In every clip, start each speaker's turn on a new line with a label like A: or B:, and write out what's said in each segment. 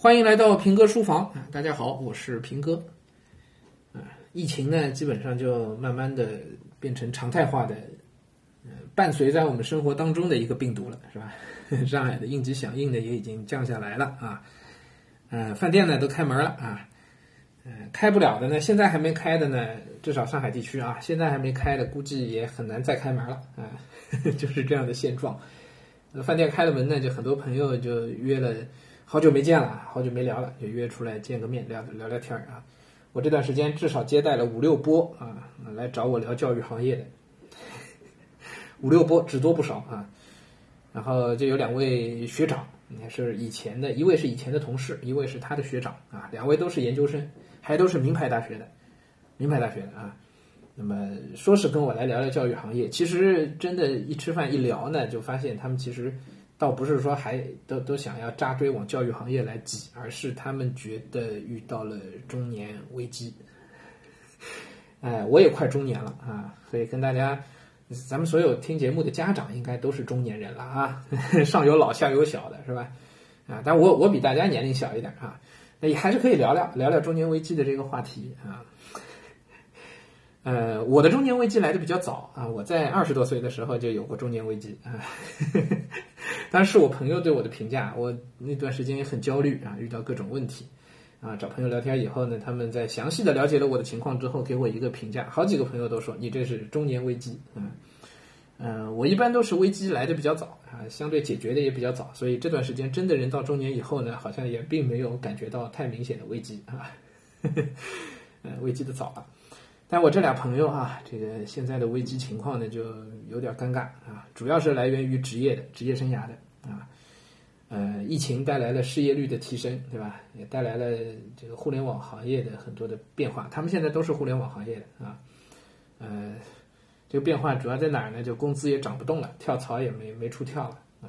A: 欢迎来到平哥书房啊！大家好，我是平哥。啊，疫情呢，基本上就慢慢的变成常态化的，呃，伴随在我们生活当中的一个病毒了，是吧？上海的应急响应呢也已经降下来了啊，呃，饭店呢都开门了啊，呃，开不了的呢，现在还没开的呢，至少上海地区啊，现在还没开的，估计也很难再开门了啊，就是这样的现状。那，饭店开了门呢，就很多朋友就约了。好久没见了，好久没聊了，就约出来见个面，聊聊聊天儿啊。我这段时间至少接待了五六波啊，来找我聊教育行业的，五六波只多不少啊。然后就有两位学长，也是以前的，一位是以前的同事，一位是他的学长啊，两位都是研究生，还都是名牌大学的，名牌大学的啊。那么说是跟我来聊聊教育行业，其实真的，一吃饭一聊呢，就发现他们其实。倒不是说还都都想要扎堆往教育行业来挤，而是他们觉得遇到了中年危机。哎，我也快中年了啊，所以跟大家，咱们所有听节目的家长应该都是中年人了啊，上有老下有小的是吧？啊，但我我比大家年龄小一点啊，那也还是可以聊聊聊聊中年危机的这个话题啊。呃，我的中年危机来的比较早啊，我在二十多岁的时候就有过中年危机啊。当时我朋友对我的评价，我那段时间也很焦虑啊，遇到各种问题啊，找朋友聊天以后呢，他们在详细的了解了我的情况之后，给我一个评价，好几个朋友都说你这是中年危机啊。嗯，我一般都是危机来的比较早啊，相对解决的也比较早，所以这段时间真的人到中年以后呢，好像也并没有感觉到太明显的危机啊，呃，危机的早了。但我这俩朋友啊，这个现在的危机情况呢，就有点尴尬啊，主要是来源于职业的职业生涯的啊，呃，疫情带来了失业率的提升，对吧？也带来了这个互联网行业的很多的变化，他们现在都是互联网行业的啊，呃，这个变化主要在哪儿呢？就工资也涨不动了，跳槽也没没处跳了啊，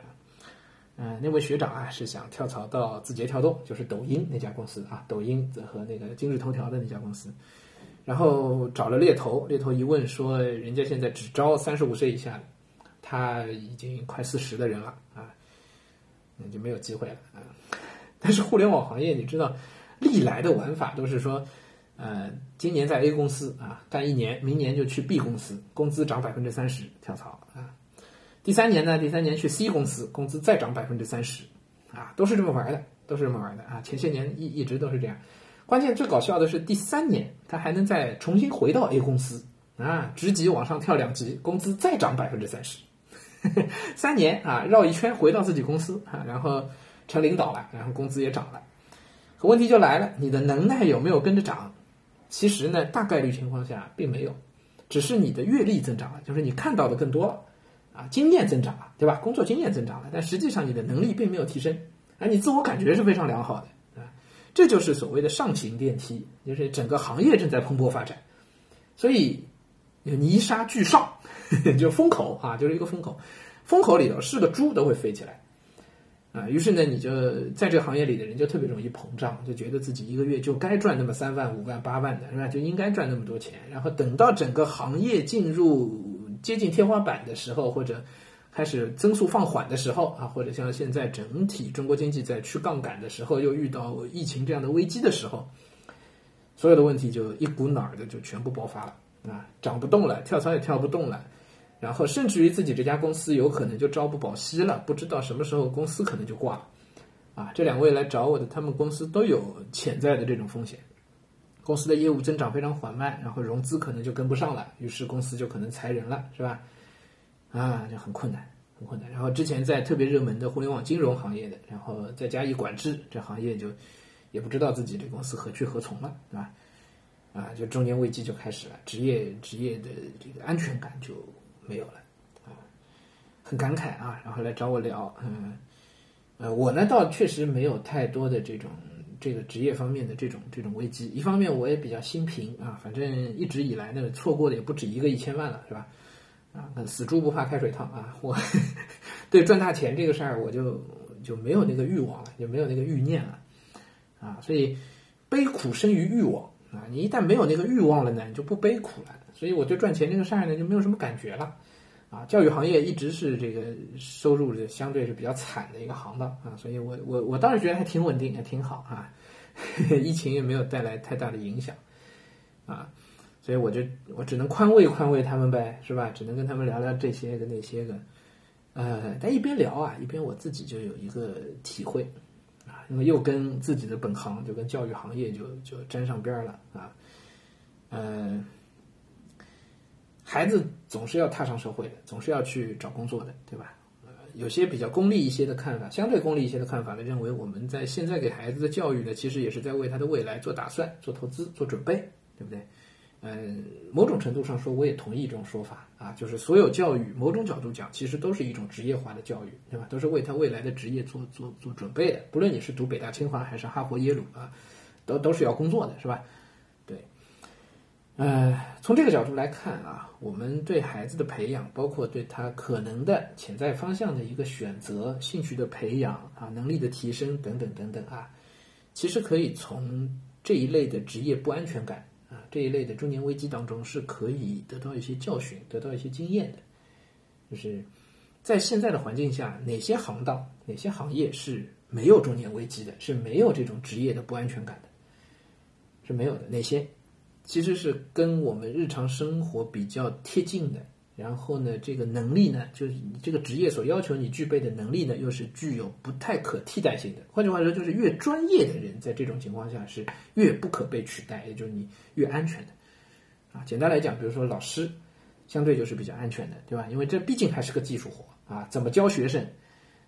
A: 嗯，那位学长啊是想跳槽到字节跳动，就是抖音那家公司啊，抖音和那个今日头条的那家公司。然后找了猎头，猎头一问说，人家现在只招三十五岁以下的，他已经快四十的人了啊，那就没有机会了啊。但是互联网行业，你知道，历来的玩法都是说，呃，今年在 A 公司啊干一年，明年就去 B 公司，工资涨百分之三十跳槽啊。第三年呢，第三年去 C 公司，工资再涨百分之三十，啊，都是这么玩的，都是这么玩的啊。前些年一一直都是这样。关键最搞笑的是第三年，他还能再重新回到 A 公司啊，职级往上跳两级，工资再涨百分之三十，三年啊绕一圈回到自己公司啊，然后成领导了，然后工资也涨了。可问题就来了，你的能耐有没有跟着涨？其实呢，大概率情况下并没有，只是你的阅历增长了，就是你看到的更多了啊，经验增长了，对吧？工作经验增长了，但实际上你的能力并没有提升，而你自我感觉是非常良好的。这就是所谓的上行电梯，就是整个行业正在蓬勃发展，所以泥沙俱上，就风口啊，就是一个风口，风口里头是个猪都会飞起来啊。于是呢，你就在这个行业里的人就特别容易膨胀，就觉得自己一个月就该赚那么三万、五万、八万的是吧？就应该赚那么多钱。然后等到整个行业进入接近天花板的时候，或者开始增速放缓的时候啊，或者像现在整体中国经济在去杠杆的时候，又遇到疫情这样的危机的时候，所有的问题就一股脑儿的就全部爆发了啊，涨不动了，跳槽也跳不动了，然后甚至于自己这家公司有可能就朝不保夕了，不知道什么时候公司可能就挂了啊。这两位来找我的，他们公司都有潜在的这种风险，公司的业务增长非常缓慢，然后融资可能就跟不上了，于是公司就可能裁人了，是吧？啊，就很困难，很困难。然后之前在特别热门的互联网金融行业的，然后再加以管制，这行业就也不知道自己这公司何去何从了，对吧？啊，就中年危机就开始了，职业职业的这个安全感就没有了，啊，很感慨啊。然后来找我聊，嗯，呃，我呢倒确实没有太多的这种这个职业方面的这种这种危机。一方面我也比较心平啊，反正一直以来呢错过的也不止一个一千万了，是吧？啊，死猪不怕开水烫啊！我 对赚大钱这个事儿，我就就没有那个欲望了，就没有那个欲念了啊！所以悲苦生于欲望啊！你一旦没有那个欲望了呢，你就不悲苦了。所以我对赚钱这个事儿呢，就没有什么感觉了啊，教育行业一直是这个收入是相对是比较惨的一个行当啊，所以我我我当时觉得还挺稳定，还挺好啊，疫情也没有带来太大的影响啊，所以我就我只能宽慰宽慰他们呗，是吧？只能跟他们聊聊这些个那些个，呃，但一边聊啊，一边我自己就有一个体会啊，因为又跟自己的本行就跟教育行业就就沾上边了啊，呃。孩子总是要踏上社会的，总是要去找工作的，对吧？有些比较功利一些的看法，相对功利一些的看法呢，认为我们在现在给孩子的教育呢，其实也是在为他的未来做打算、做投资、做准备，对不对？嗯，某种程度上说，我也同意这种说法啊，就是所有教育，某种角度讲，其实都是一种职业化的教育，对吧？都是为他未来的职业做做做准备的。不论你是读北大、清华还是哈佛、耶鲁啊，都都是要工作的，是吧？对呃，从这个角度来看啊，我们对孩子的培养，包括对他可能的潜在方向的一个选择、兴趣的培养啊、能力的提升等等等等啊，其实可以从这一类的职业不安全感这一类的中年危机当中是可以得到一些教训、得到一些经验的。就是在现在的环境下，哪些行当、哪些行业是没有中年危机的，是没有这种职业的不安全感的，是没有的。哪些？其实是跟我们日常生活比较贴近的，然后呢，这个能力呢，就是你这个职业所要求你具备的能力呢，又是具有不太可替代性的。换句话说，就是越专业的人，在这种情况下是越不可被取代，也就是你越安全的。啊，简单来讲，比如说老师，相对就是比较安全的，对吧？因为这毕竟还是个技术活啊，怎么教学生，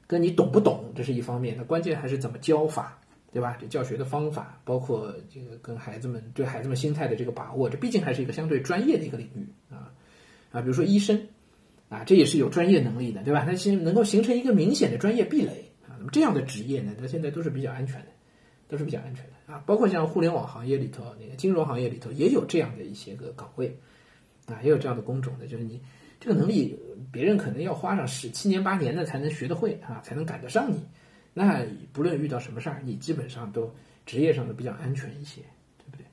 A: 跟你懂不懂这是一方面，那关键还是怎么教法。对吧？这教学的方法，包括这个跟孩子们对孩子们心态的这个把握，这毕竟还是一个相对专业的一个领域啊啊，比如说医生啊，这也是有专业能力的，对吧？它形能够形成一个明显的专业壁垒啊。那么这样的职业呢，它现在都是比较安全的，都是比较安全的啊。包括像互联网行业里头，那个金融行业里头也有这样的一些个岗位啊，也有这样的工种的，就是你这个能力，别人可能要花上十七年八年的才能学得会啊，才能赶得上你。那不论遇到什么事儿，你基本上都职业上都比较安全一些，对不对？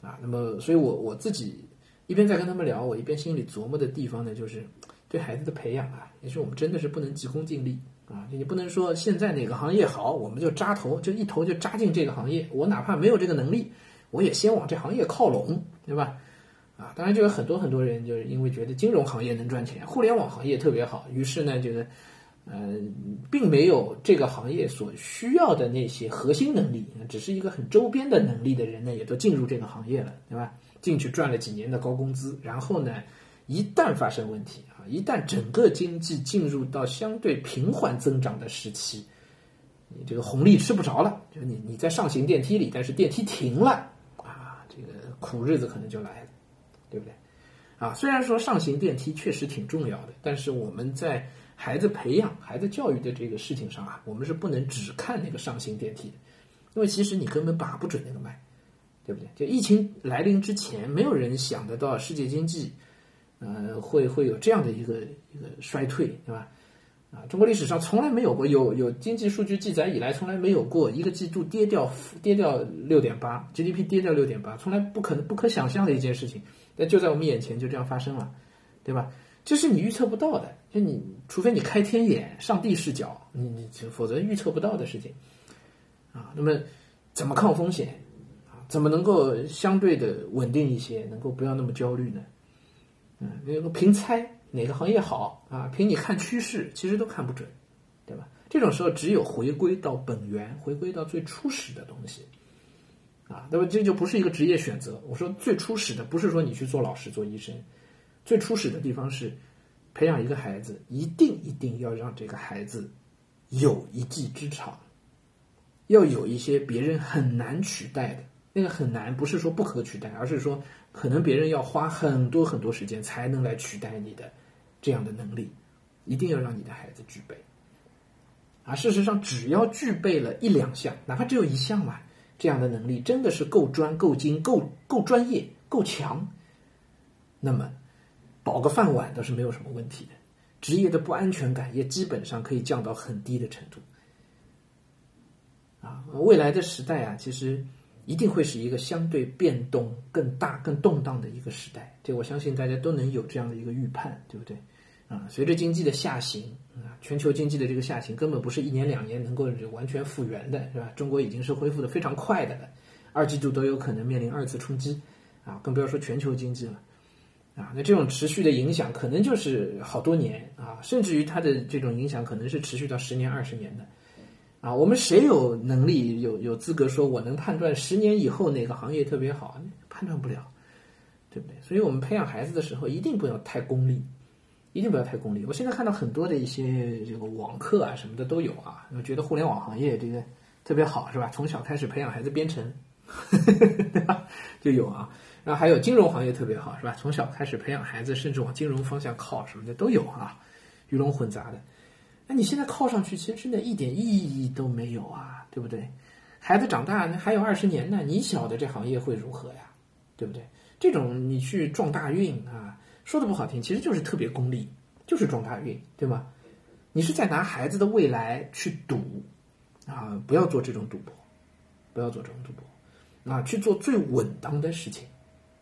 A: 啊，那么，所以我我自己一边在跟他们聊，我一边心里琢磨的地方呢，就是对孩子的培养啊，也是我们真的是不能急功近利啊，你不能说现在哪个行业好，我们就扎头，就一头就扎进这个行业，我哪怕没有这个能力，我也先往这行业靠拢，对吧？啊，当然就有很多很多人就是因为觉得金融行业能赚钱，互联网行业特别好，于是呢，觉得。呃，并没有这个行业所需要的那些核心能力，只是一个很周边的能力的人呢，也都进入这个行业了，对吧？进去赚了几年的高工资，然后呢，一旦发生问题啊，一旦整个经济进入到相对平缓增长的时期，你这个红利吃不着了，就你你在上行电梯里，但是电梯停了啊，这个苦日子可能就来了，对不对？啊，虽然说上行电梯确实挺重要的，但是我们在孩子培养、孩子教育的这个事情上啊，我们是不能只看那个上行电梯，因为其实你根本把不准那个脉，对不对？就疫情来临之前，没有人想得到世界经济，呃，会会有这样的一个一个衰退，对吧？啊，中国历史上从来没有过，有有经济数据记载以来，从来没有过一个季度跌掉跌掉六点八，GDP 跌掉六点八，从来不可能不可想象的一件事情，但就在我们眼前就这样发生了，对吧？这是你预测不到的，就你除非你开天眼、上帝视角，你你否则预测不到的事情，啊，那么怎么抗风险？怎么能够相对的稳定一些，能够不要那么焦虑呢？嗯，那个凭猜哪个行业好啊？凭你看趋势，其实都看不准，对吧？这种时候只有回归到本源，回归到最初始的东西，啊，那么这就不是一个职业选择。我说最初始的，不是说你去做老师、做医生。最初始的地方是培养一个孩子，一定一定要让这个孩子有一技之长，要有一些别人很难取代的。那个很难，不是说不可取代，而是说可能别人要花很多很多时间才能来取代你的这样的能力，一定要让你的孩子具备。啊，事实上，只要具备了一两项，哪怕只有一项嘛，这样的能力真的是够专、够精、够够专业、够强，那么。保个饭碗倒是没有什么问题的，职业的不安全感也基本上可以降到很低的程度。啊，未来的时代啊，其实一定会是一个相对变动更大、更动荡的一个时代。这我相信大家都能有这样的一个预判，对不对？啊，随着经济的下行啊，全球经济的这个下行根本不是一年两年能够完全复原的，是吧？中国已经是恢复的非常快的了，二季度都有可能面临二次冲击啊，更不要说全球经济了啊。那这种持续的影响可能就是好多年啊，甚至于它的这种影响可能是持续到十年、二十年的。啊，我们谁有能力、有有资格说我能判断十年以后哪个行业特别好？判断不了，对不对？所以我们培养孩子的时候，一定不要太功利，一定不要太功利。我现在看到很多的一些这个网课啊什么的都有啊，我觉得互联网行业这个特别好，是吧？从小开始培养孩子编程，对吧？就有啊。然后还有金融行业特别好，是吧？从小开始培养孩子，甚至往金融方向靠什么的都有啊，鱼龙混杂的。那你现在靠上去，其实真的一点意义都没有啊，对不对？孩子长大那还有二十年呢，你晓得这行业会如何呀，对不对？这种你去撞大运啊，说的不好听，其实就是特别功利，就是撞大运，对吗？你是在拿孩子的未来去赌啊，不要做这种赌博，不要做这种赌博啊，去做最稳当的事情，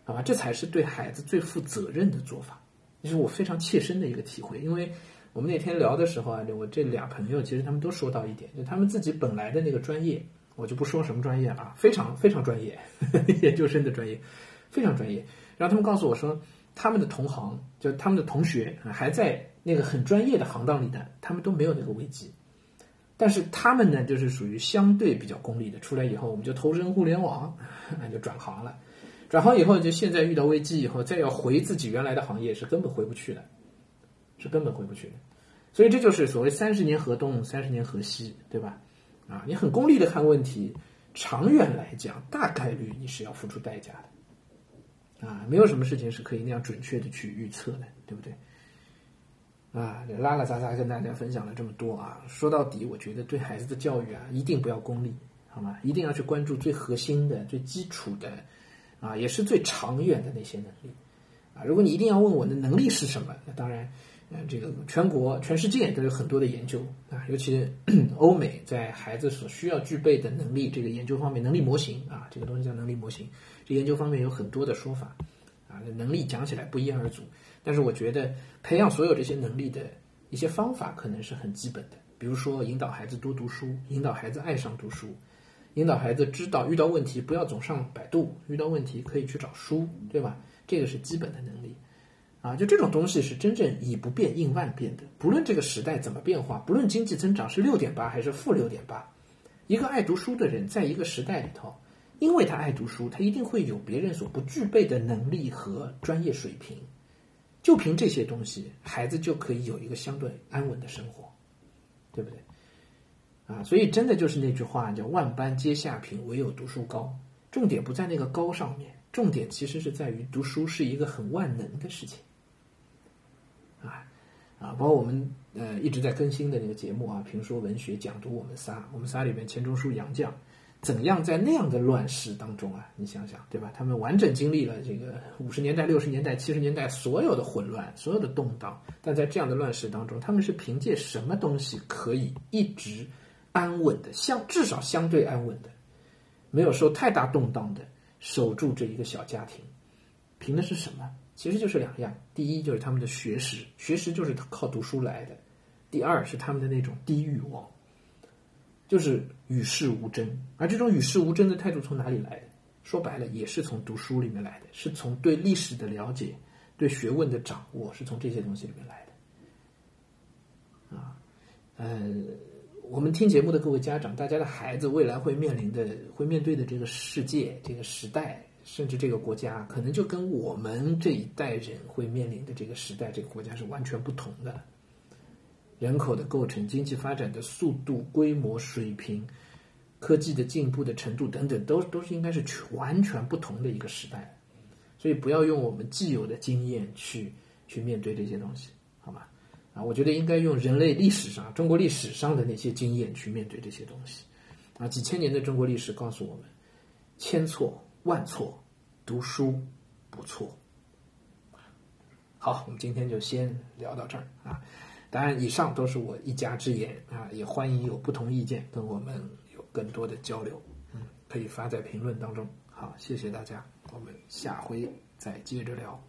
A: 好吧？这才是对孩子最负责任的做法，这是我非常切身的一个体会，因为。我们那天聊的时候啊，我这俩朋友其实他们都说到一点，就他们自己本来的那个专业，我就不说什么专业了，非常非常专业，研究生的专业，非常专业。然后他们告诉我说，他们的同行，就他们的同学还在那个很专业的行当里的，他们都没有那个危机。但是他们呢，就是属于相对比较功利的，出来以后我们就投身互联网，那就转行了。转行以后，就现在遇到危机以后，再要回自己原来的行业是根本回不去的，是根本回不去的。所以这就是所谓三十年河东，三十年河西，对吧？啊，你很功利的看问题，长远来讲，大概率你是要付出代价的。啊，没有什么事情是可以那样准确的去预测的，对不对？啊，拉拉杂杂跟大家分享了这么多啊，说到底，我觉得对孩子的教育啊，一定不要功利，好吗？一定要去关注最核心的、最基础的，啊，也是最长远的那些能力。啊，如果你一定要问我的能力是什么，那当然。嗯，这个全国、全世界都有很多的研究啊，尤其 欧美在孩子所需要具备的能力这个研究方面，能力模型啊，这个东西叫能力模型，这研究方面有很多的说法啊，能力讲起来不一而足，但是我觉得培养所有这些能力的一些方法可能是很基本的，比如说引导孩子多读书，引导孩子爱上读书，引导孩子知道遇到问题不要总上百度，遇到问题可以去找书，对吧？这个是基本的能力。啊，就这种东西是真正以不变应万变的。不论这个时代怎么变化，不论经济增长是六点八还是负六点八，一个爱读书的人，在一个时代里头，因为他爱读书，他一定会有别人所不具备的能力和专业水平。就凭这些东西，孩子就可以有一个相对安稳的生活，对不对？啊，所以真的就是那句话，叫“万般皆下品，唯有读书高”。重点不在那个高上面，重点其实是在于读书是一个很万能的事情。啊，包括我们呃一直在更新的那个节目啊，评说文学讲读我们仨，我们仨里面钱钟书、杨绛，怎样在那样的乱世当中啊？你想想，对吧？他们完整经历了这个五十年代、六十年代、七十年代所有的混乱、所有的动荡，但在这样的乱世当中，他们是凭借什么东西可以一直安稳的，相至少相对安稳的，没有受太大动荡的守住这一个小家庭？凭的是什么？其实就是两样，第一就是他们的学识，学识就是靠读书来的；第二是他们的那种低欲望，就是与世无争。而这种与世无争的态度从哪里来的？说白了，也是从读书里面来的，是从对历史的了解、对学问的掌握，是从这些东西里面来的。啊，呃，我们听节目的各位家长，大家的孩子未来会面临的、会面对的这个世界、这个时代。甚至这个国家可能就跟我们这一代人会面临的这个时代、这个国家是完全不同的。人口的构成、经济发展的速度、规模、水平、科技的进步的程度等等，都都是应该是完全不同的一个时代。所以不要用我们既有的经验去去面对这些东西，好吗？啊，我觉得应该用人类历史上、中国历史上的那些经验去面对这些东西。啊，几千年的中国历史告诉我们，千错。万错，读书不错。好，我们今天就先聊到这儿啊。当然，以上都是我一家之言啊，也欢迎有不同意见跟我们有更多的交流，嗯，可以发在评论当中。好，谢谢大家，我们下回再接着聊。